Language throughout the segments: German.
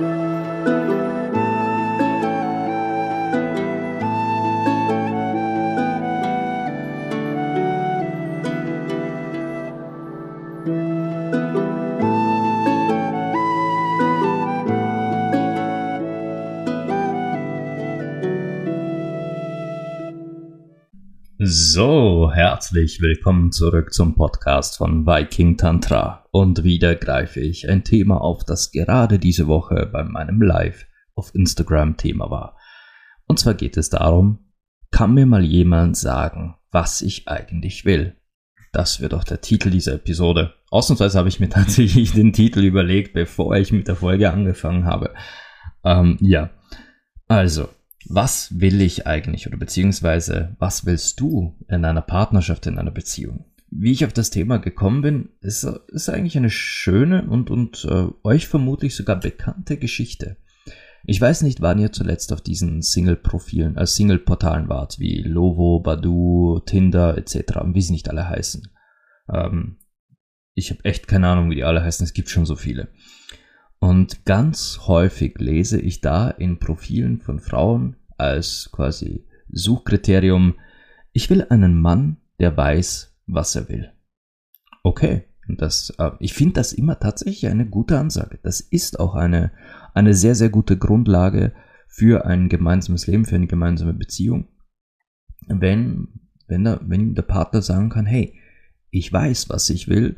Música So, herzlich willkommen zurück zum Podcast von Viking Tantra. Und wieder greife ich ein Thema auf, das gerade diese Woche bei meinem Live auf Instagram Thema war. Und zwar geht es darum, kann mir mal jemand sagen, was ich eigentlich will? Das wird auch der Titel dieser Episode. Ausnahmsweise habe ich mir tatsächlich den Titel überlegt, bevor ich mit der Folge angefangen habe. Ähm, ja, also, was will ich eigentlich oder beziehungsweise was willst du in einer Partnerschaft, in einer Beziehung? Wie ich auf das Thema gekommen bin, ist, ist eigentlich eine schöne und, und äh, euch vermutlich sogar bekannte Geschichte. Ich weiß nicht, wann ihr zuletzt auf diesen Single-Profilen, äh, Single-Portalen wart, wie Lovo, Badu, Tinder etc., wie sie nicht alle heißen. Ähm, ich habe echt keine Ahnung, wie die alle heißen, es gibt schon so viele. Und ganz häufig lese ich da in Profilen von Frauen als quasi Suchkriterium, ich will einen Mann, der weiß, was er will. Okay, das, äh, ich finde das immer tatsächlich eine gute Ansage. Das ist auch eine, eine sehr, sehr gute Grundlage für ein gemeinsames Leben, für eine gemeinsame Beziehung. Wenn, wenn, der, wenn der Partner sagen kann, hey, ich weiß, was ich will,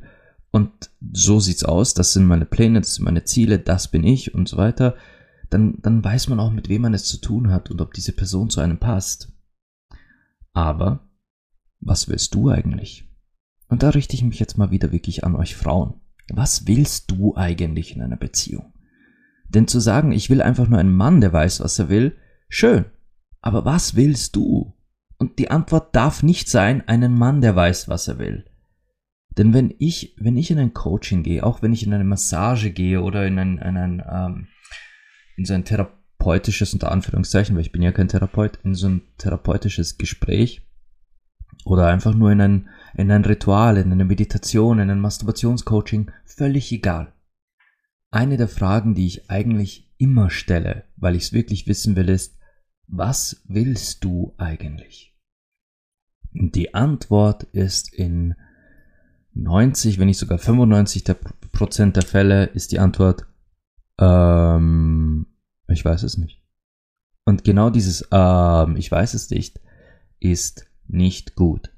und so sieht's aus, das sind meine Pläne, das sind meine Ziele, das bin ich und so weiter, dann, dann weiß man auch, mit wem man es zu tun hat und ob diese Person zu einem passt. Aber was willst du eigentlich? Und da richte ich mich jetzt mal wieder wirklich an euch Frauen. Was willst du eigentlich in einer Beziehung? Denn zu sagen, ich will einfach nur einen Mann, der weiß, was er will, schön. Aber was willst du? Und die Antwort darf nicht sein, einen Mann, der weiß, was er will. Denn wenn ich, wenn ich in ein Coaching gehe, auch wenn ich in eine Massage gehe oder in ein, in ein, ähm, in so ein therapeutisches, unter Anführungszeichen, weil ich bin ja kein Therapeut, in so ein therapeutisches Gespräch oder einfach nur in ein, in ein Ritual, in eine Meditation, in ein Masturbationscoaching, völlig egal. Eine der Fragen, die ich eigentlich immer stelle, weil ich es wirklich wissen will, ist, was willst du eigentlich? Die Antwort ist in 90, wenn nicht sogar 95 der Prozent der Fälle ist die Antwort, ähm, ich weiß es nicht. Und genau dieses, ähm, ich weiß es nicht, ist nicht gut.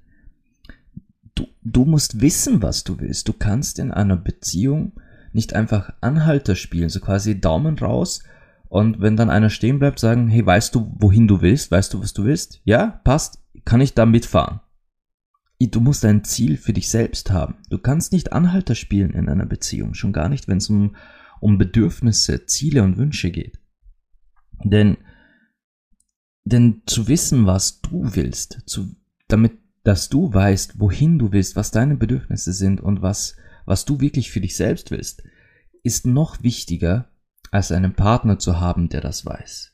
Du, du musst wissen, was du willst. Du kannst in einer Beziehung nicht einfach Anhalter spielen, so quasi Daumen raus und wenn dann einer stehen bleibt, sagen, hey, weißt du, wohin du willst? Weißt du, was du willst? Ja, passt. Kann ich da mitfahren? du musst ein Ziel für dich selbst haben. Du kannst nicht Anhalter spielen in einer Beziehung, schon gar nicht, wenn es um, um Bedürfnisse, Ziele und Wünsche geht. Denn, denn zu wissen, was du willst, zu, damit, dass du weißt, wohin du willst, was deine Bedürfnisse sind und was, was du wirklich für dich selbst willst, ist noch wichtiger, als einen Partner zu haben, der das weiß.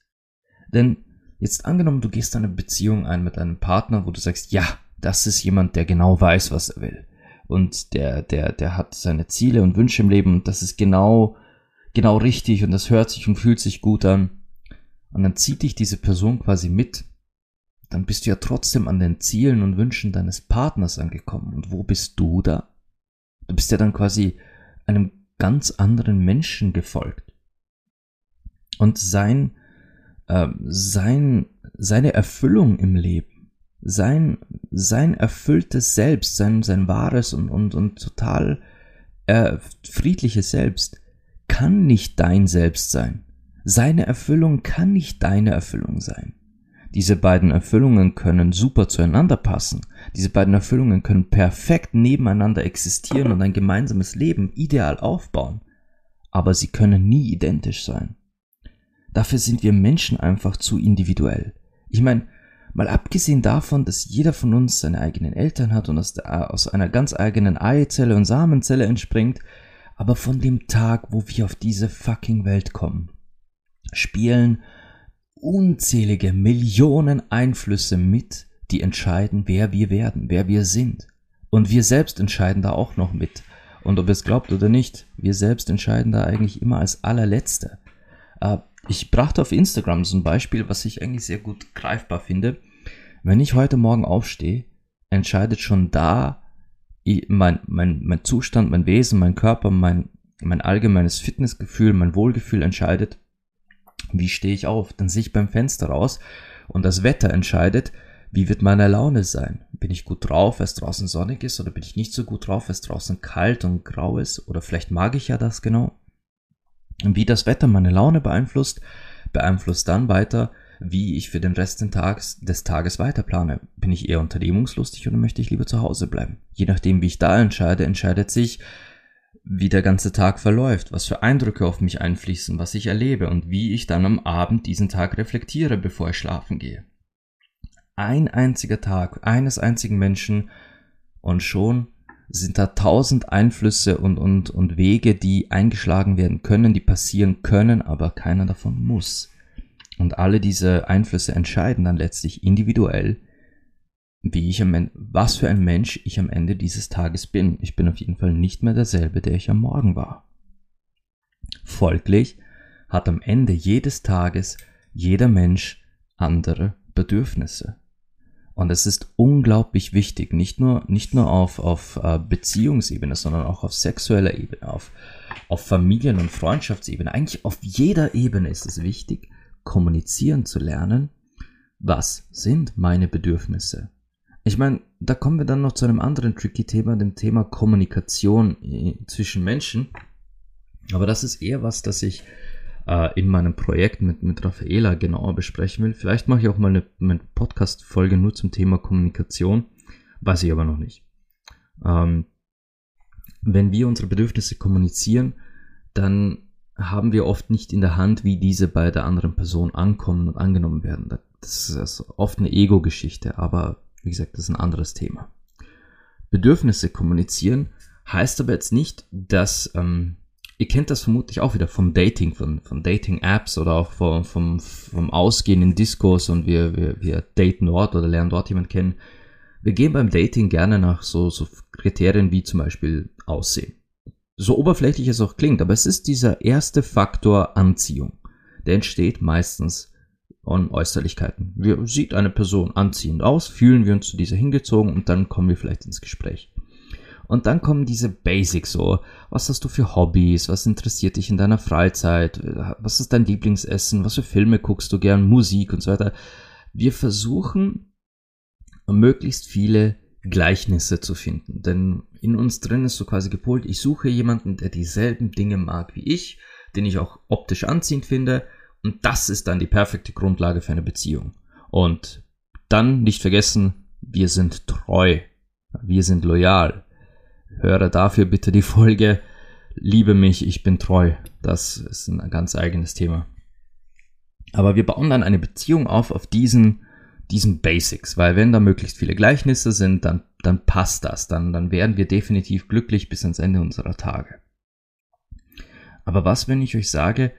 Denn jetzt angenommen, du gehst eine Beziehung ein mit einem Partner, wo du sagst, ja, das ist jemand, der genau weiß, was er will. Und der, der, der hat seine Ziele und Wünsche im Leben und das ist genau, genau richtig und das hört sich und fühlt sich gut an. Und dann zieht dich diese Person quasi mit. Dann bist du ja trotzdem an den Zielen und Wünschen deines Partners angekommen. Und wo bist du da? Du bist ja dann quasi einem ganz anderen Menschen gefolgt. Und sein, äh, sein, seine Erfüllung im Leben sein, sein erfülltes Selbst, sein, sein wahres und, und, und total äh, friedliches Selbst kann nicht dein Selbst sein. Seine Erfüllung kann nicht deine Erfüllung sein. Diese beiden Erfüllungen können super zueinander passen. Diese beiden Erfüllungen können perfekt nebeneinander existieren und ein gemeinsames Leben ideal aufbauen. Aber sie können nie identisch sein. Dafür sind wir Menschen einfach zu individuell. Ich meine, Mal abgesehen davon, dass jeder von uns seine eigenen Eltern hat und aus, der, aus einer ganz eigenen Eizelle und Samenzelle entspringt, aber von dem Tag, wo wir auf diese fucking Welt kommen, spielen unzählige Millionen Einflüsse mit, die entscheiden, wer wir werden, wer wir sind. Und wir selbst entscheiden da auch noch mit. Und ob ihr es glaubt oder nicht, wir selbst entscheiden da eigentlich immer als allerletzte. Äh, ich brachte auf Instagram so ein Beispiel, was ich eigentlich sehr gut greifbar finde. Wenn ich heute Morgen aufstehe, entscheidet schon da mein, mein, mein Zustand, mein Wesen, mein Körper, mein, mein allgemeines Fitnessgefühl, mein Wohlgefühl entscheidet, wie stehe ich auf. Dann sehe ich beim Fenster raus und das Wetter entscheidet, wie wird meine Laune sein? Bin ich gut drauf, wenn es draußen sonnig ist, oder bin ich nicht so gut drauf, wenn es draußen kalt und grau ist? Oder vielleicht mag ich ja das genau. Und wie das Wetter meine Laune beeinflusst, beeinflusst dann weiter, wie ich für den Rest des Tages, des Tages weiterplane. Bin ich eher unternehmungslustig oder möchte ich lieber zu Hause bleiben? Je nachdem, wie ich da entscheide, entscheidet sich, wie der ganze Tag verläuft, was für Eindrücke auf mich einfließen, was ich erlebe und wie ich dann am Abend diesen Tag reflektiere, bevor ich schlafen gehe. Ein einziger Tag eines einzigen Menschen und schon sind da tausend Einflüsse und, und, und Wege, die eingeschlagen werden können, die passieren können, aber keiner davon muss. Und alle diese Einflüsse entscheiden dann letztlich individuell, wie ich am Ende, was für ein Mensch ich am Ende dieses Tages bin. Ich bin auf jeden Fall nicht mehr derselbe, der ich am Morgen war. Folglich hat am Ende jedes Tages jeder Mensch andere Bedürfnisse. Und es ist unglaublich wichtig, nicht nur, nicht nur auf, auf äh, Beziehungsebene, sondern auch auf sexueller Ebene, auf, auf Familien- und Freundschaftsebene. Eigentlich auf jeder Ebene ist es wichtig, kommunizieren zu lernen. Was sind meine Bedürfnisse? Ich meine, da kommen wir dann noch zu einem anderen tricky Thema, dem Thema Kommunikation äh, zwischen Menschen. Aber das ist eher was, das ich äh, in meinem Projekt mit, mit Raffaela genauer besprechen will. Vielleicht mache ich auch mal eine, eine Podcast-Folge nur zum Thema Kommunikation. Weiß ich aber noch nicht. Ähm, wenn wir unsere Bedürfnisse kommunizieren, dann haben wir oft nicht in der Hand, wie diese bei der anderen Person ankommen und angenommen werden. Das ist oft eine Ego-Geschichte, aber wie gesagt, das ist ein anderes Thema. Bedürfnisse kommunizieren heißt aber jetzt nicht, dass, ähm, ihr kennt das vermutlich auch wieder vom Dating, von, von Dating-Apps oder auch vom, vom, vom Ausgehen in Diskurs und wir, wir, wir daten dort oder lernen dort jemanden kennen. Wir gehen beim Dating gerne nach so, so Kriterien wie zum Beispiel Aussehen. So oberflächlich es auch klingt, aber es ist dieser erste Faktor Anziehung. Der entsteht meistens und Äußerlichkeiten. Wir sieht eine Person anziehend aus, fühlen wir uns zu dieser hingezogen und dann kommen wir vielleicht ins Gespräch. Und dann kommen diese Basics so. Was hast du für Hobbys? Was interessiert dich in deiner Freizeit? Was ist dein Lieblingsessen? Was für Filme guckst du gern? Musik und so weiter. Wir versuchen möglichst viele Gleichnisse zu finden. Denn in uns drin ist so quasi gepolt, ich suche jemanden, der dieselben Dinge mag wie ich, den ich auch optisch anziehend finde und das ist dann die perfekte Grundlage für eine Beziehung. Und dann nicht vergessen, wir sind treu. Wir sind loyal. Höre dafür bitte die Folge. Liebe mich, ich bin treu. Das ist ein ganz eigenes Thema. Aber wir bauen dann eine Beziehung auf auf diesen, diesen Basics, weil wenn da möglichst viele Gleichnisse sind, dann, dann passt das. Dann, dann werden wir definitiv glücklich bis ans Ende unserer Tage. Aber was, wenn ich euch sage,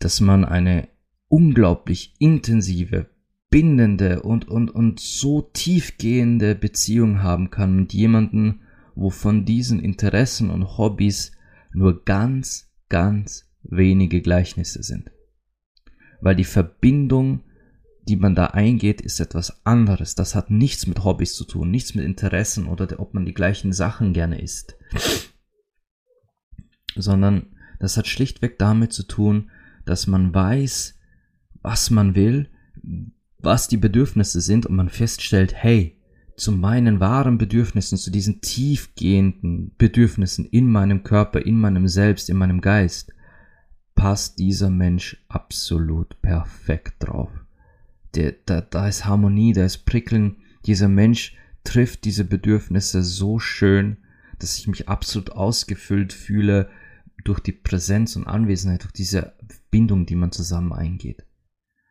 dass man eine unglaublich intensive, bindende und, und, und so tiefgehende Beziehung haben kann mit jemandem, wo von diesen Interessen und Hobbys nur ganz, ganz wenige Gleichnisse sind. Weil die Verbindung, die man da eingeht, ist etwas anderes. Das hat nichts mit Hobbys zu tun, nichts mit Interessen oder ob man die gleichen Sachen gerne isst. Sondern das hat schlichtweg damit zu tun, dass man weiß, was man will, was die Bedürfnisse sind und man feststellt, hey, zu meinen wahren Bedürfnissen, zu diesen tiefgehenden Bedürfnissen in meinem Körper, in meinem Selbst, in meinem Geist, passt dieser Mensch absolut perfekt drauf. Der, da, da ist Harmonie, da ist Prickeln. Dieser Mensch trifft diese Bedürfnisse so schön, dass ich mich absolut ausgefüllt fühle durch die Präsenz und Anwesenheit, durch diese Bindung, die man zusammen eingeht.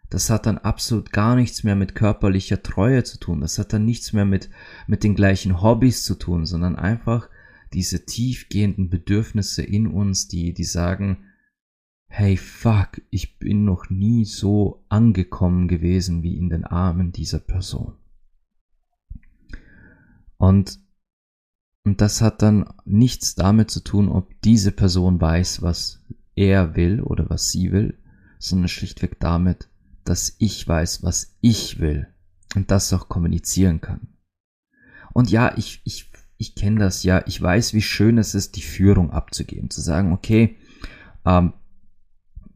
Das hat dann absolut gar nichts mehr mit körperlicher Treue zu tun. Das hat dann nichts mehr mit, mit den gleichen Hobbys zu tun, sondern einfach diese tiefgehenden Bedürfnisse in uns, die, die sagen, hey fuck, ich bin noch nie so angekommen gewesen wie in den Armen dieser Person. Und, und das hat dann nichts damit zu tun, ob diese Person weiß, was er will oder was sie will, sondern schlichtweg damit, dass ich weiß, was ich will und das auch kommunizieren kann. Und ja, ich, ich, ich kenne das ja, ich weiß, wie schön es ist, die Führung abzugeben, zu sagen, okay, ähm,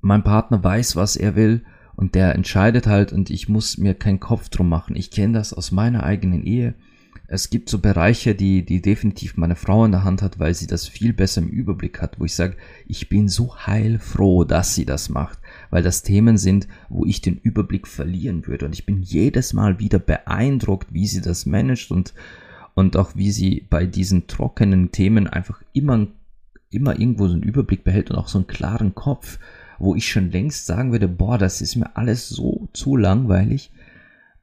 mein Partner weiß, was er will und der entscheidet halt und ich muss mir keinen Kopf drum machen. Ich kenne das aus meiner eigenen Ehe. Es gibt so Bereiche, die, die definitiv meine Frau in der Hand hat, weil sie das viel besser im Überblick hat, wo ich sage, ich bin so heilfroh, dass sie das macht, weil das Themen sind, wo ich den Überblick verlieren würde. Und ich bin jedes Mal wieder beeindruckt, wie sie das managt und, und auch wie sie bei diesen trockenen Themen einfach immer, immer irgendwo so einen Überblick behält und auch so einen klaren Kopf wo ich schon längst sagen würde, boah, das ist mir alles so zu langweilig.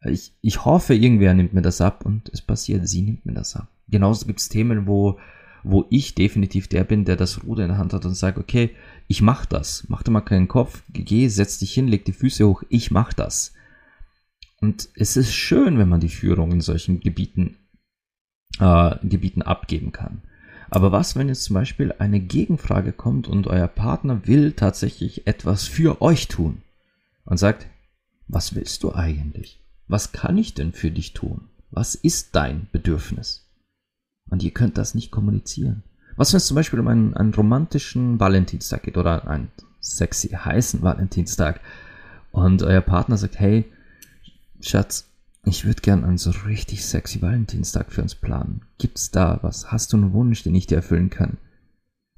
Ich, ich hoffe, irgendwer nimmt mir das ab und es passiert, sie nimmt mir das ab. Genauso gibt es Themen, wo, wo ich definitiv der bin, der das Ruder in der Hand hat und sagt, okay, ich mach das. Mach dir mal keinen Kopf, geh, setz dich hin, leg die Füße hoch, ich mach das. Und es ist schön, wenn man die Führung in solchen Gebieten, äh, Gebieten abgeben kann. Aber was, wenn jetzt zum Beispiel eine Gegenfrage kommt und euer Partner will tatsächlich etwas für euch tun und sagt, was willst du eigentlich? Was kann ich denn für dich tun? Was ist dein Bedürfnis? Und ihr könnt das nicht kommunizieren. Was, wenn es zum Beispiel um einen, einen romantischen Valentinstag geht oder einen sexy heißen Valentinstag und euer Partner sagt, hey, Schatz, ich würde gern einen so richtig sexy Valentinstag für uns planen. Gibt's da was? Hast du einen Wunsch, den ich dir erfüllen kann?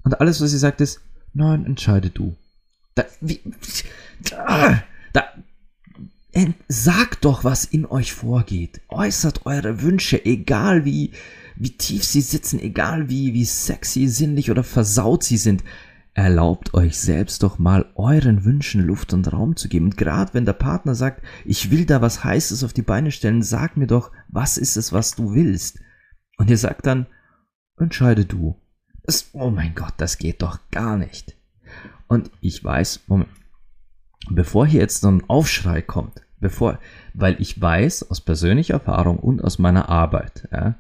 Und alles, was sie sagt, ist, nein, entscheide du. Da, wie, da, da, sagt doch, was in euch vorgeht. Äußert eure Wünsche, egal wie, wie tief sie sitzen, egal wie, wie sexy, sinnlich oder versaut sie sind. Erlaubt euch selbst doch mal euren Wünschen Luft und Raum zu geben. Und gerade wenn der Partner sagt, ich will da was Heißes auf die Beine stellen, sag mir doch, was ist es, was du willst? Und ihr sagt dann, entscheide du. Das, oh mein Gott, das geht doch gar nicht. Und ich weiß, Moment, bevor hier jetzt so ein Aufschrei kommt, bevor, weil ich weiß aus persönlicher Erfahrung und aus meiner Arbeit, ja,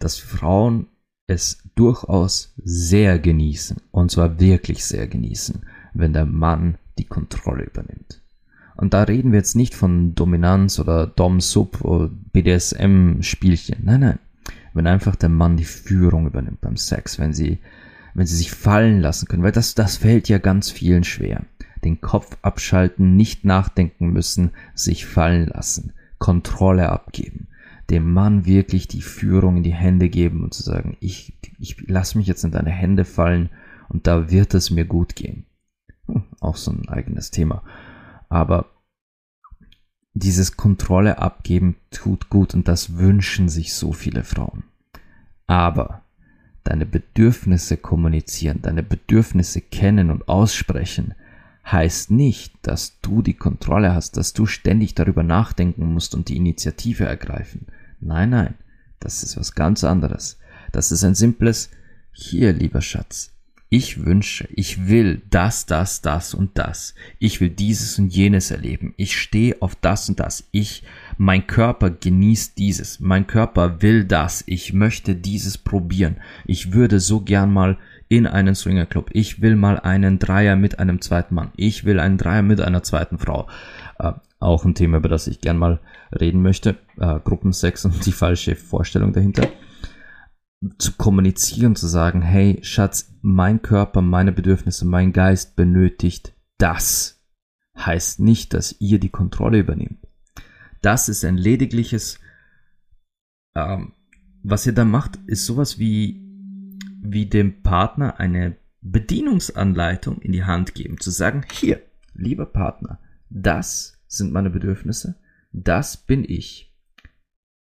dass Frauen es durchaus sehr genießen, und zwar wirklich sehr genießen, wenn der Mann die Kontrolle übernimmt. Und da reden wir jetzt nicht von Dominanz oder Dom-Sub oder BDSM-Spielchen. Nein, nein. Wenn einfach der Mann die Führung übernimmt beim Sex, wenn sie, wenn sie sich fallen lassen können, weil das, das fällt ja ganz vielen schwer. Den Kopf abschalten, nicht nachdenken müssen, sich fallen lassen, Kontrolle abgeben dem Mann wirklich die Führung in die Hände geben und zu sagen, ich, ich lass mich jetzt in deine Hände fallen und da wird es mir gut gehen. Hm, auch so ein eigenes Thema. Aber dieses Kontrolle abgeben tut gut und das wünschen sich so viele Frauen. Aber deine Bedürfnisse kommunizieren, deine Bedürfnisse kennen und aussprechen, heißt nicht, dass du die Kontrolle hast, dass du ständig darüber nachdenken musst und die Initiative ergreifen. Nein, nein, das ist was ganz anderes. Das ist ein simples Hier, lieber Schatz. Ich wünsche, ich will das, das, das und das. Ich will dieses und jenes erleben. Ich stehe auf das und das. Ich, mein Körper genießt dieses. Mein Körper will das. Ich möchte dieses probieren. Ich würde so gern mal in einen Swingerclub. Ich will mal einen Dreier mit einem zweiten Mann. Ich will einen Dreier mit einer zweiten Frau. Äh, auch ein Thema, über das ich gern mal reden möchte. Äh, Gruppensex und die falsche Vorstellung dahinter. Zu kommunizieren, zu sagen, hey Schatz, mein Körper, meine Bedürfnisse, mein Geist benötigt das. Heißt nicht, dass ihr die Kontrolle übernehmt. Das ist ein ledigliches, ähm, was ihr da macht, ist sowas wie wie dem Partner eine Bedienungsanleitung in die Hand geben, zu sagen, hier, lieber Partner, das sind meine Bedürfnisse, das bin ich.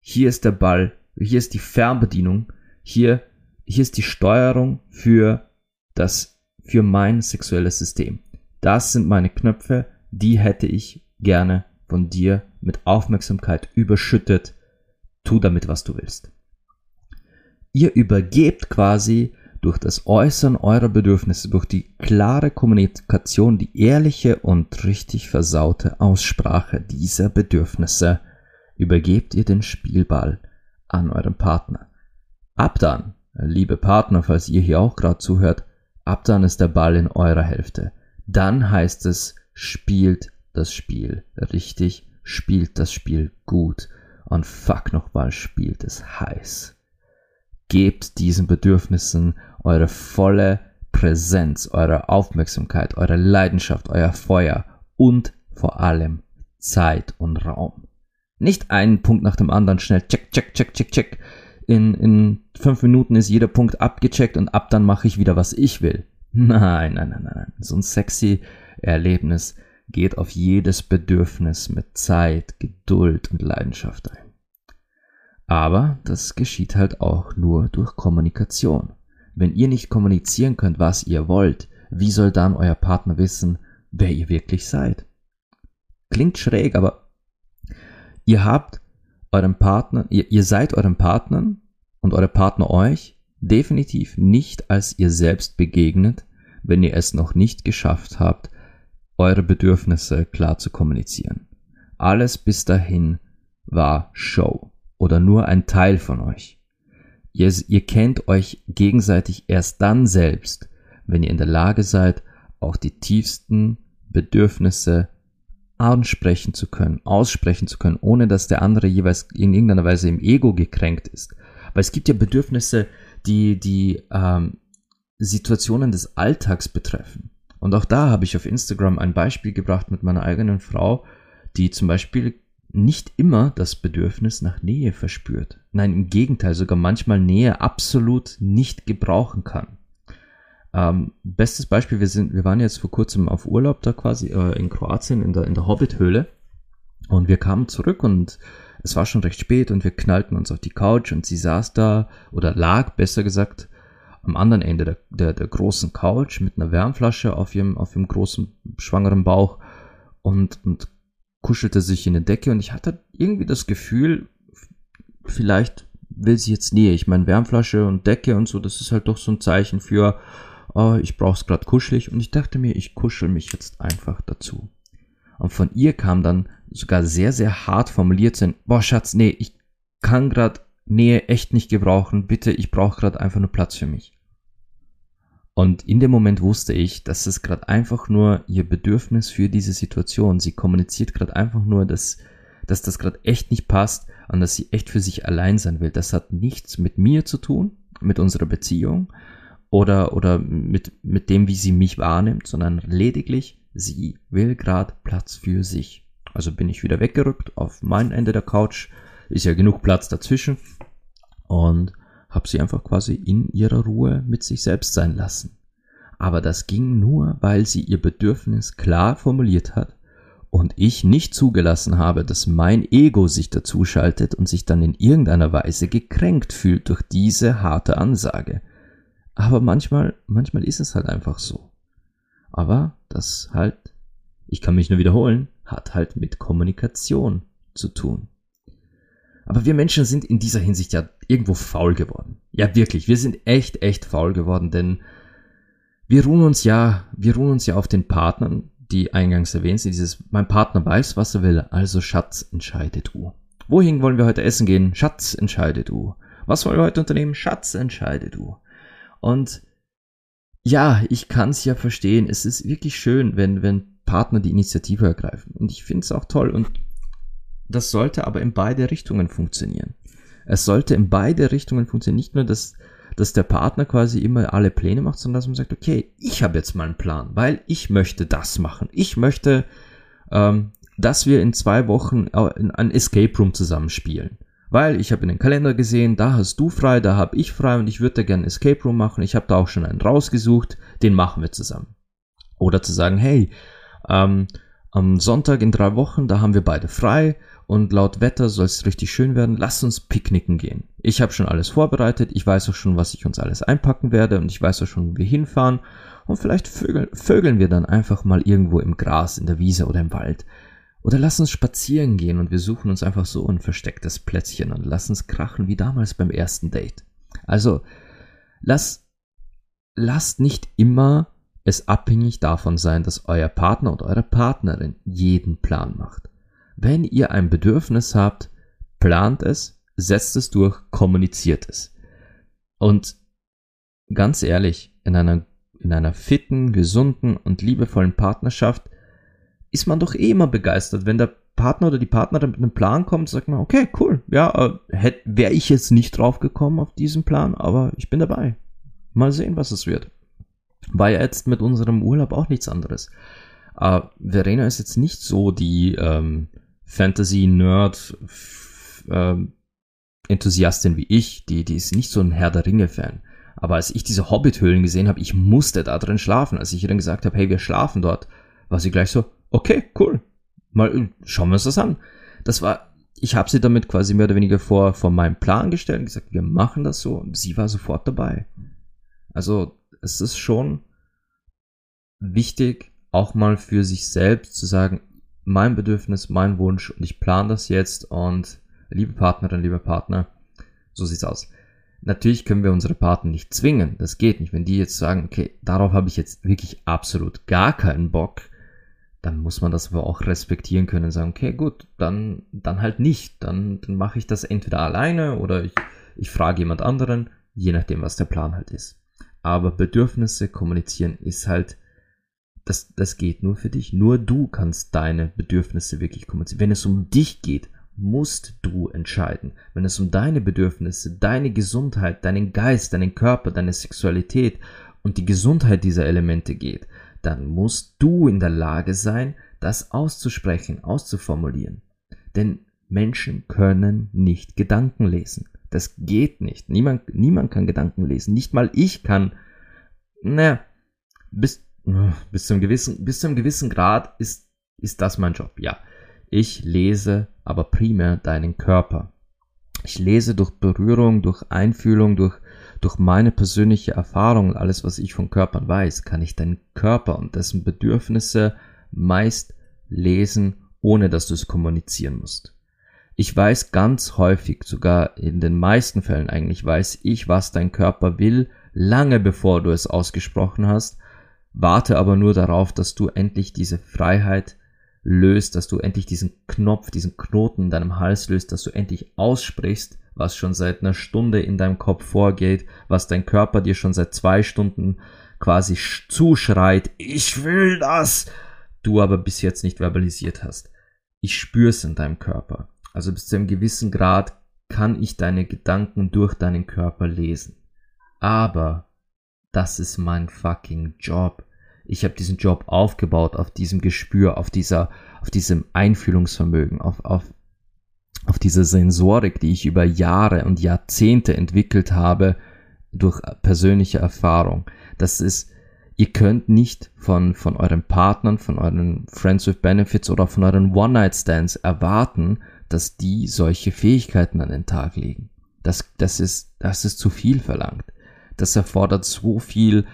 Hier ist der Ball, hier ist die Fernbedienung, hier, hier ist die Steuerung für das, für mein sexuelles System. Das sind meine Knöpfe, die hätte ich gerne von dir mit Aufmerksamkeit überschüttet. Tu damit, was du willst. Ihr übergebt quasi durch das Äußern eurer Bedürfnisse, durch die klare Kommunikation, die ehrliche und richtig versaute Aussprache dieser Bedürfnisse, übergebt ihr den Spielball an euren Partner. Ab dann, liebe Partner, falls ihr hier auch gerade zuhört, ab dann ist der Ball in eurer Hälfte. Dann heißt es spielt das Spiel richtig, spielt das Spiel gut und fuck nochmal, spielt es heiß. Gebt diesen Bedürfnissen eure volle Präsenz, eure Aufmerksamkeit, eure Leidenschaft, euer Feuer und vor allem Zeit und Raum. Nicht einen Punkt nach dem anderen schnell check, check, check, check, check. In, in fünf Minuten ist jeder Punkt abgecheckt und ab dann mache ich wieder, was ich will. Nein, nein, nein, nein, nein. So ein sexy Erlebnis geht auf jedes Bedürfnis mit Zeit, Geduld und Leidenschaft ein. Aber das geschieht halt auch nur durch Kommunikation. Wenn ihr nicht kommunizieren könnt, was ihr wollt, wie soll dann euer Partner wissen, wer ihr wirklich seid? Klingt schräg, aber ihr habt euren Partner, ihr, ihr seid euren Partnern und eure Partner euch definitiv nicht als ihr selbst begegnet, wenn ihr es noch nicht geschafft habt, eure Bedürfnisse klar zu kommunizieren. Alles bis dahin war Show oder nur ein Teil von euch. Ihr, ihr kennt euch gegenseitig erst dann selbst, wenn ihr in der Lage seid, auch die tiefsten Bedürfnisse ansprechen zu können, aussprechen zu können, ohne dass der andere jeweils in irgendeiner Weise im Ego gekränkt ist. Weil es gibt ja Bedürfnisse, die die ähm, Situationen des Alltags betreffen. Und auch da habe ich auf Instagram ein Beispiel gebracht mit meiner eigenen Frau, die zum Beispiel nicht immer das Bedürfnis nach Nähe verspürt. Nein, im Gegenteil, sogar manchmal Nähe absolut nicht gebrauchen kann. Ähm, bestes Beispiel, wir sind, wir waren jetzt vor kurzem auf Urlaub da quasi äh, in Kroatien in der, in der Hobbit-Höhle und wir kamen zurück und es war schon recht spät und wir knallten uns auf die Couch und sie saß da oder lag, besser gesagt, am anderen Ende der, der, der großen Couch mit einer Wärmflasche auf ihrem, auf ihrem großen schwangeren Bauch und, und kuschelte sich in die Decke und ich hatte irgendwie das Gefühl, vielleicht will sie jetzt Nähe. Ich meine, Wärmflasche und Decke und so, das ist halt doch so ein Zeichen für, oh, ich brauch's gerade kuschelig und ich dachte mir, ich kuschel mich jetzt einfach dazu. Und von ihr kam dann sogar sehr, sehr hart formuliert sein, boah, Schatz, nee, ich kann gerade Nähe echt nicht gebrauchen, bitte, ich brauche gerade einfach nur Platz für mich. Und in dem Moment wusste ich, dass es gerade einfach nur ihr Bedürfnis für diese Situation, sie kommuniziert gerade einfach nur, dass, dass das gerade echt nicht passt und dass sie echt für sich allein sein will. Das hat nichts mit mir zu tun, mit unserer Beziehung oder, oder mit, mit dem, wie sie mich wahrnimmt, sondern lediglich, sie will gerade Platz für sich. Also bin ich wieder weggerückt auf mein Ende der Couch, ist ja genug Platz dazwischen und habe sie einfach quasi in ihrer Ruhe mit sich selbst sein lassen. Aber das ging nur, weil sie ihr Bedürfnis klar formuliert hat und ich nicht zugelassen habe, dass mein Ego sich dazuschaltet und sich dann in irgendeiner Weise gekränkt fühlt durch diese harte Ansage. Aber manchmal, manchmal ist es halt einfach so. Aber das halt, ich kann mich nur wiederholen, hat halt mit Kommunikation zu tun. Aber wir Menschen sind in dieser Hinsicht ja irgendwo faul geworden. Ja, wirklich. Wir sind echt, echt faul geworden, denn wir ruhen uns ja, wir ruhen uns ja auf den Partnern, die eingangs erwähnt sind, dieses, mein Partner weiß, was er will, also Schatz, entscheide du. Wohin wollen wir heute essen gehen? Schatz, entscheide du. Was wollen wir heute unternehmen? Schatz, entscheide du. Und ja, ich kann es ja verstehen. Es ist wirklich schön, wenn, wenn Partner die Initiative ergreifen. Und ich finde es auch toll. Und das sollte aber in beide Richtungen funktionieren. Es sollte in beide Richtungen funktionieren. Nicht nur, dass, dass der Partner quasi immer alle Pläne macht, sondern dass man sagt, okay, ich habe jetzt mal einen Plan, weil ich möchte das machen. Ich möchte, ähm, dass wir in zwei Wochen ein Escape Room zusammenspielen. Weil ich habe in den Kalender gesehen, da hast du frei, da habe ich frei und ich würde gerne Escape Room machen. Ich habe da auch schon einen rausgesucht, den machen wir zusammen. Oder zu sagen, hey, ähm, am Sonntag in drei Wochen, da haben wir beide frei und laut Wetter soll es richtig schön werden. Lass uns picknicken gehen. Ich habe schon alles vorbereitet. Ich weiß auch schon, was ich uns alles einpacken werde und ich weiß auch schon, wo wir hinfahren. Und vielleicht vögeln, vögeln wir dann einfach mal irgendwo im Gras, in der Wiese oder im Wald. Oder lass uns spazieren gehen und wir suchen uns einfach so ein verstecktes Plätzchen und lass uns krachen wie damals beim ersten Date. Also, lass, lasst nicht immer es abhängig davon sein, dass euer Partner oder eure Partnerin jeden Plan macht. Wenn ihr ein Bedürfnis habt, plant es, setzt es durch, kommuniziert es. Und ganz ehrlich, in einer, in einer fitten, gesunden und liebevollen Partnerschaft ist man doch eh immer begeistert, wenn der Partner oder die Partnerin mit einem Plan kommt, sagt man, okay, cool, ja, äh, wäre ich jetzt nicht drauf gekommen auf diesen Plan, aber ich bin dabei. Mal sehen, was es wird. War ja jetzt mit unserem Urlaub auch nichts anderes. Äh, Verena ist jetzt nicht so die ähm, Fantasy-Nerd, äh, Enthusiastin wie ich, die, die ist nicht so ein Herr der Ringe-Fan. Aber als ich diese Hobbit-Höhlen gesehen habe, ich musste da drin schlafen. Als ich ihr dann gesagt habe, hey, wir schlafen dort, war sie gleich so, okay, cool. Mal schauen wir uns das an. Das war, ich habe sie damit quasi mehr oder weniger vor, vor meinem Plan gestellt und gesagt, wir machen das so. Und sie war sofort dabei. Also, es ist schon wichtig, auch mal für sich selbst zu sagen, mein Bedürfnis, mein Wunsch und ich plane das jetzt und liebe Partnerin, lieber Partner, so sieht's aus. Natürlich können wir unsere Partner nicht zwingen, das geht nicht. Wenn die jetzt sagen, okay, darauf habe ich jetzt wirklich absolut gar keinen Bock, dann muss man das aber auch respektieren können und sagen, okay, gut, dann, dann halt nicht. Dann, dann mache ich das entweder alleine oder ich, ich frage jemand anderen, je nachdem, was der Plan halt ist. Aber Bedürfnisse kommunizieren ist halt, das, das geht nur für dich. Nur du kannst deine Bedürfnisse wirklich kommunizieren. Wenn es um dich geht, musst du entscheiden. Wenn es um deine Bedürfnisse, deine Gesundheit, deinen Geist, deinen Körper, deine Sexualität und die Gesundheit dieser Elemente geht, dann musst du in der Lage sein, das auszusprechen, auszuformulieren. Denn Menschen können nicht Gedanken lesen. Das geht nicht. Niemand, niemand kann Gedanken lesen. Nicht mal ich kann. Naja, bis, bis, zum gewissen, bis zu gewissen Grad ist, ist das mein Job. Ja, ich lese aber primär deinen Körper. Ich lese durch Berührung, durch Einfühlung, durch, durch meine persönliche Erfahrung und alles, was ich von Körpern weiß, kann ich deinen Körper und dessen Bedürfnisse meist lesen, ohne dass du es kommunizieren musst. Ich weiß ganz häufig, sogar in den meisten Fällen eigentlich, weiß ich, was dein Körper will, lange bevor du es ausgesprochen hast, warte aber nur darauf, dass du endlich diese Freiheit löst, dass du endlich diesen Knopf, diesen Knoten in deinem Hals löst, dass du endlich aussprichst, was schon seit einer Stunde in deinem Kopf vorgeht, was dein Körper dir schon seit zwei Stunden quasi zuschreit, ich will das, du aber bis jetzt nicht verbalisiert hast. Ich spür's in deinem Körper. Also bis zu einem gewissen Grad kann ich deine Gedanken durch deinen Körper lesen. Aber das ist mein fucking Job. Ich habe diesen Job aufgebaut auf diesem Gespür, auf dieser, auf diesem Einfühlungsvermögen, auf, auf, auf dieser Sensorik, die ich über Jahre und Jahrzehnte entwickelt habe durch persönliche Erfahrung. Das ist, ihr könnt nicht von, von euren Partnern, von euren Friends with Benefits oder von euren One-Night-Stands erwarten, dass die solche Fähigkeiten an den Tag legen. Das, das ist, das ist zu viel verlangt. Das erfordert so viel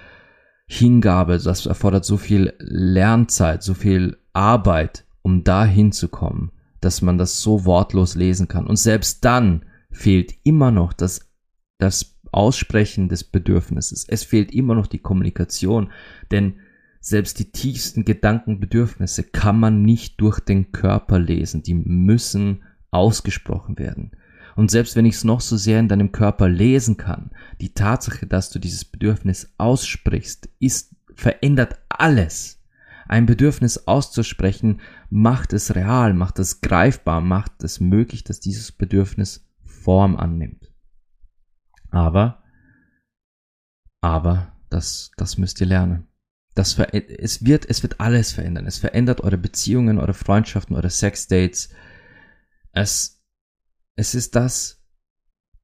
Hingabe, das erfordert so viel Lernzeit, so viel Arbeit, um da hinzukommen, dass man das so wortlos lesen kann. Und selbst dann fehlt immer noch das, das Aussprechen des Bedürfnisses. Es fehlt immer noch die Kommunikation, denn selbst die tiefsten Gedankenbedürfnisse kann man nicht durch den Körper lesen. Die müssen ausgesprochen werden. Und selbst wenn ich es noch so sehr in deinem Körper lesen kann, die Tatsache, dass du dieses Bedürfnis aussprichst, ist, verändert alles. Ein Bedürfnis auszusprechen macht es real, macht es greifbar, macht es möglich, dass dieses Bedürfnis Form annimmt. Aber, aber, das, das müsst ihr lernen. Das es wird, es wird alles verändern. Es verändert eure Beziehungen, eure Freundschaften, eure Sexdates. Es, es ist das,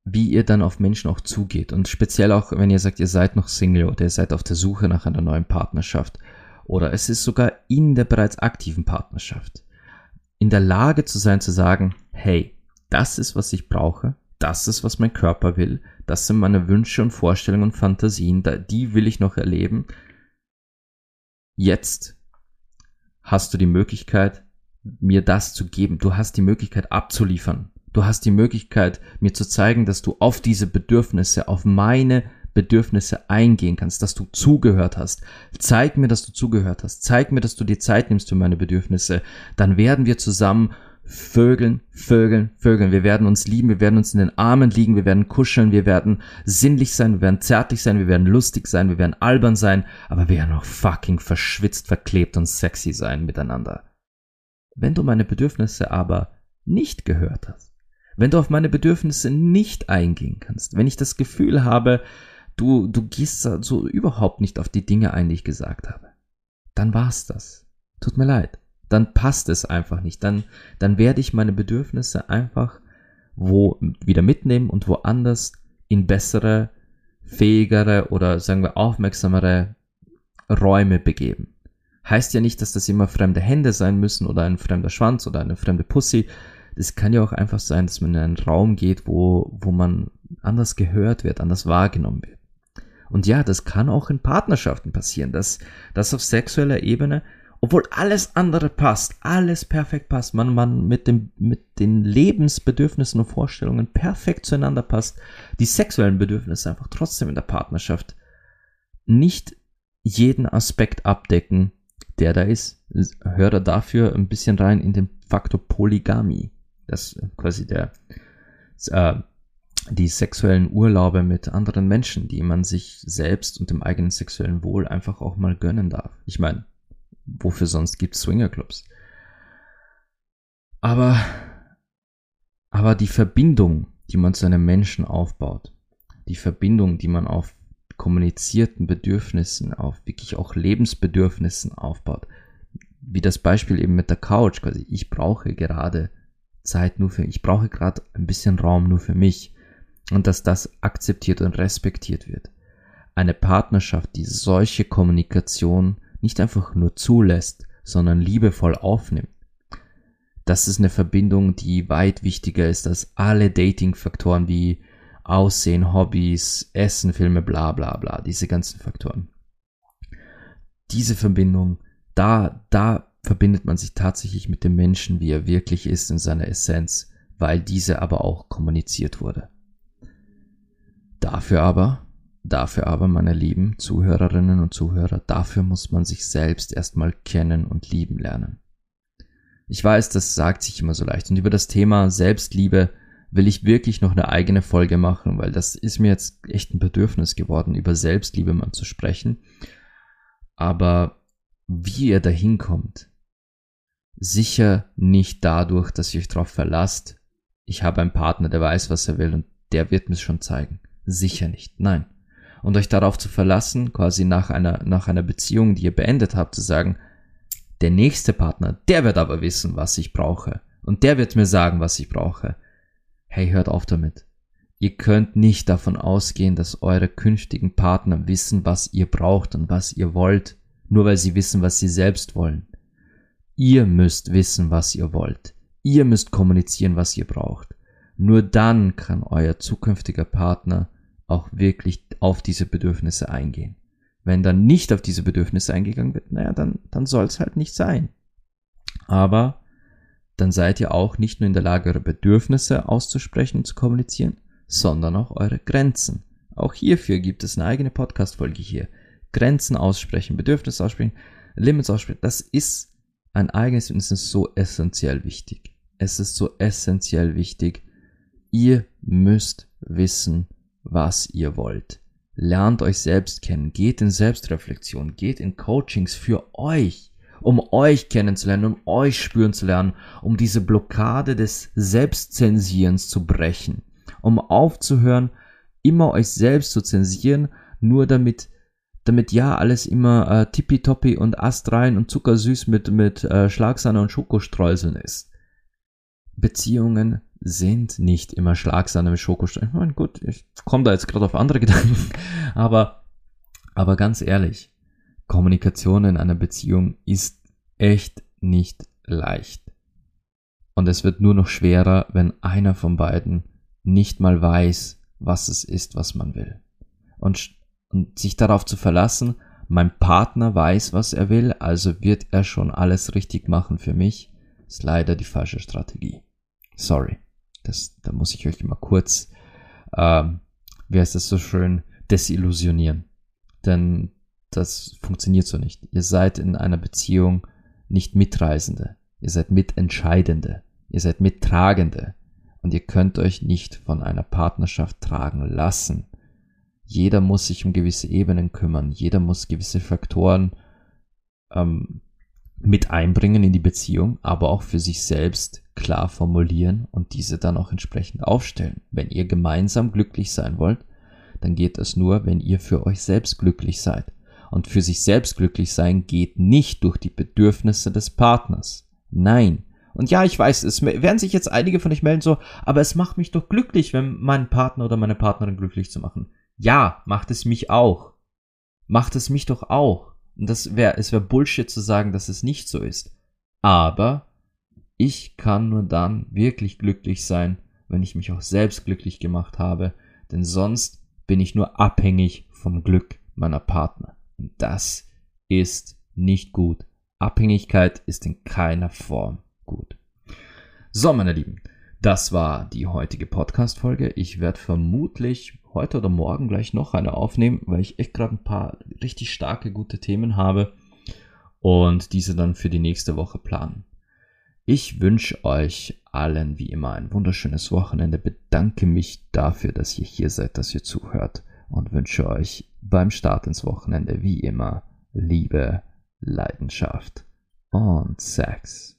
wie ihr dann auf Menschen auch zugeht. Und speziell auch, wenn ihr sagt, ihr seid noch Single oder ihr seid auf der Suche nach einer neuen Partnerschaft. Oder es ist sogar in der bereits aktiven Partnerschaft. In der Lage zu sein, zu sagen, hey, das ist, was ich brauche. Das ist, was mein Körper will. Das sind meine Wünsche und Vorstellungen und Fantasien. Die will ich noch erleben. Jetzt hast du die Möglichkeit, mir das zu geben. Du hast die Möglichkeit abzuliefern. Du hast die Möglichkeit, mir zu zeigen, dass du auf diese Bedürfnisse, auf meine Bedürfnisse eingehen kannst, dass du zugehört hast. Zeig mir, dass du zugehört hast. Zeig mir, dass du dir Zeit nimmst für meine Bedürfnisse. Dann werden wir zusammen Vögeln, Vögeln, Vögeln. Wir werden uns lieben, wir werden uns in den Armen liegen, wir werden kuscheln, wir werden sinnlich sein, wir werden zärtlich sein, wir werden lustig sein, wir werden albern sein, aber wir werden auch fucking verschwitzt, verklebt und sexy sein miteinander. Wenn du meine Bedürfnisse aber nicht gehört hast, wenn du auf meine Bedürfnisse nicht eingehen kannst, wenn ich das Gefühl habe, du, du gehst so überhaupt nicht auf die Dinge ein, die ich gesagt habe, dann war's das. Tut mir leid. Dann passt es einfach nicht. Dann, dann werde ich meine Bedürfnisse einfach wo wieder mitnehmen und woanders in bessere, fähigere oder sagen wir aufmerksamere Räume begeben. Heißt ja nicht, dass das immer fremde Hände sein müssen oder ein fremder Schwanz oder eine fremde Pussy. Das kann ja auch einfach sein, dass man in einen Raum geht, wo, wo man anders gehört wird, anders wahrgenommen wird. Und ja, das kann auch in Partnerschaften passieren, dass, dass auf sexueller Ebene, obwohl alles andere passt, alles perfekt passt, man, man mit, dem, mit den Lebensbedürfnissen und Vorstellungen perfekt zueinander passt, die sexuellen Bedürfnisse einfach trotzdem in der Partnerschaft nicht jeden Aspekt abdecken, der da ist. Höre dafür ein bisschen rein in den Faktor Polygamie. Das quasi der, äh, die sexuellen Urlaube mit anderen Menschen, die man sich selbst und dem eigenen sexuellen Wohl einfach auch mal gönnen darf. Ich meine, wofür sonst gibt es Swingerclubs? Aber, aber die Verbindung, die man zu einem Menschen aufbaut, die Verbindung, die man auf kommunizierten Bedürfnissen, auf wirklich auch Lebensbedürfnissen aufbaut. Wie das Beispiel eben mit der Couch, quasi ich brauche gerade Zeit nur für, ich brauche gerade ein bisschen Raum nur für mich und dass das akzeptiert und respektiert wird. Eine Partnerschaft, die solche Kommunikation nicht einfach nur zulässt, sondern liebevoll aufnimmt. Das ist eine Verbindung, die weit wichtiger ist als alle Dating-Faktoren wie Aussehen, Hobbys, Essen, Filme, bla bla bla, diese ganzen Faktoren. Diese Verbindung, da, da verbindet man sich tatsächlich mit dem Menschen, wie er wirklich ist in seiner Essenz, weil diese aber auch kommuniziert wurde. Dafür aber, dafür aber, meine lieben Zuhörerinnen und Zuhörer, dafür muss man sich selbst erstmal kennen und lieben lernen. Ich weiß, das sagt sich immer so leicht und über das Thema Selbstliebe will ich wirklich noch eine eigene Folge machen, weil das ist mir jetzt echt ein Bedürfnis geworden, über Selbstliebe mal zu sprechen. Aber wie ihr dahin kommt, sicher nicht dadurch, dass ihr euch darauf verlasst, ich habe einen Partner, der weiß, was er will und der wird mir schon zeigen. Sicher nicht. Nein. Und euch darauf zu verlassen, quasi nach einer, nach einer Beziehung, die ihr beendet habt, zu sagen, der nächste Partner, der wird aber wissen, was ich brauche. Und der wird mir sagen, was ich brauche hey, hört auf damit. Ihr könnt nicht davon ausgehen, dass eure künftigen Partner wissen, was ihr braucht und was ihr wollt, nur weil sie wissen, was sie selbst wollen. Ihr müsst wissen, was ihr wollt. Ihr müsst kommunizieren, was ihr braucht. Nur dann kann euer zukünftiger Partner auch wirklich auf diese Bedürfnisse eingehen. Wenn dann nicht auf diese Bedürfnisse eingegangen wird, naja, dann, dann soll es halt nicht sein. Aber dann seid ihr auch nicht nur in der Lage, eure Bedürfnisse auszusprechen und zu kommunizieren, sondern auch eure Grenzen. Auch hierfür gibt es eine eigene Podcast-Folge hier. Grenzen aussprechen, Bedürfnisse aussprechen, Limits aussprechen. Das ist ein eigenes es ist so essentiell wichtig. Es ist so essentiell wichtig. Ihr müsst wissen, was ihr wollt. Lernt euch selbst kennen, geht in Selbstreflexion, geht in Coachings für euch um euch kennenzulernen, um euch spüren zu lernen, um diese Blockade des Selbstzensierens zu brechen, um aufzuhören, immer euch selbst zu zensieren, nur damit damit ja alles immer äh, tippitoppi und astrein und zuckersüß mit, mit äh, Schlagsahne und Schokostreuseln ist. Beziehungen sind nicht immer Schlagsahne mit Schokostreuseln. Ich meine, gut, ich komme da jetzt gerade auf andere Gedanken, aber, aber ganz ehrlich, Kommunikation in einer Beziehung ist echt nicht leicht. Und es wird nur noch schwerer, wenn einer von beiden nicht mal weiß, was es ist, was man will. Und, und sich darauf zu verlassen, mein Partner weiß, was er will, also wird er schon alles richtig machen für mich, ist leider die falsche Strategie. Sorry. Das, da muss ich euch mal kurz, ähm, wie heißt das so schön, desillusionieren. Denn das funktioniert so nicht. Ihr seid in einer Beziehung nicht Mitreisende. Ihr seid Mitentscheidende. Ihr seid Mittragende. Und ihr könnt euch nicht von einer Partnerschaft tragen lassen. Jeder muss sich um gewisse Ebenen kümmern. Jeder muss gewisse Faktoren ähm, mit einbringen in die Beziehung, aber auch für sich selbst klar formulieren und diese dann auch entsprechend aufstellen. Wenn ihr gemeinsam glücklich sein wollt, dann geht das nur, wenn ihr für euch selbst glücklich seid. Und für sich selbst glücklich sein geht nicht durch die Bedürfnisse des Partners. Nein. Und ja, ich weiß, es werden sich jetzt einige von euch melden so, aber es macht mich doch glücklich, wenn meinen Partner oder meine Partnerin glücklich zu machen. Ja, macht es mich auch. Macht es mich doch auch. Und das wäre, es wäre Bullshit zu sagen, dass es nicht so ist. Aber ich kann nur dann wirklich glücklich sein, wenn ich mich auch selbst glücklich gemacht habe, denn sonst bin ich nur abhängig vom Glück meiner Partner. Und das ist nicht gut. Abhängigkeit ist in keiner Form gut. So, meine Lieben, das war die heutige Podcast-Folge. Ich werde vermutlich heute oder morgen gleich noch eine aufnehmen, weil ich echt gerade ein paar richtig starke, gute Themen habe und diese dann für die nächste Woche planen. Ich wünsche euch allen wie immer ein wunderschönes Wochenende, bedanke mich dafür, dass ihr hier seid, dass ihr zuhört und wünsche euch beim Start ins Wochenende wie immer Liebe, Leidenschaft und Sex.